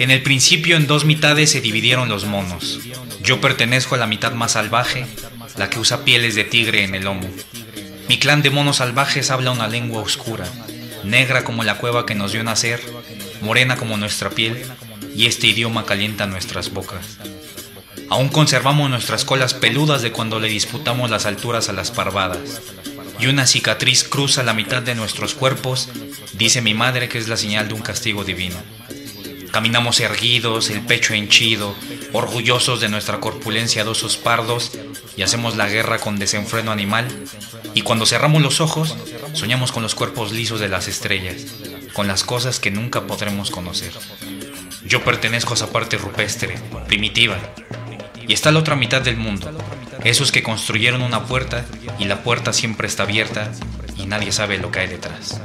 En el principio en dos mitades se dividieron los monos. Yo pertenezco a la mitad más salvaje, la que usa pieles de tigre en el lomo. Mi clan de monos salvajes habla una lengua oscura, negra como la cueva que nos dio nacer, morena como nuestra piel, y este idioma calienta nuestras bocas. Aún conservamos nuestras colas peludas de cuando le disputamos las alturas a las parvadas. Y una cicatriz cruza la mitad de nuestros cuerpos, dice mi madre que es la señal de un castigo divino. Caminamos erguidos, el pecho henchido, orgullosos de nuestra corpulencia de osos pardos y hacemos la guerra con desenfreno animal. Y cuando cerramos los ojos, soñamos con los cuerpos lisos de las estrellas, con las cosas que nunca podremos conocer. Yo pertenezco a esa parte rupestre, primitiva. Y está la otra mitad del mundo, esos que construyeron una puerta y la puerta siempre está abierta y nadie sabe lo que hay detrás.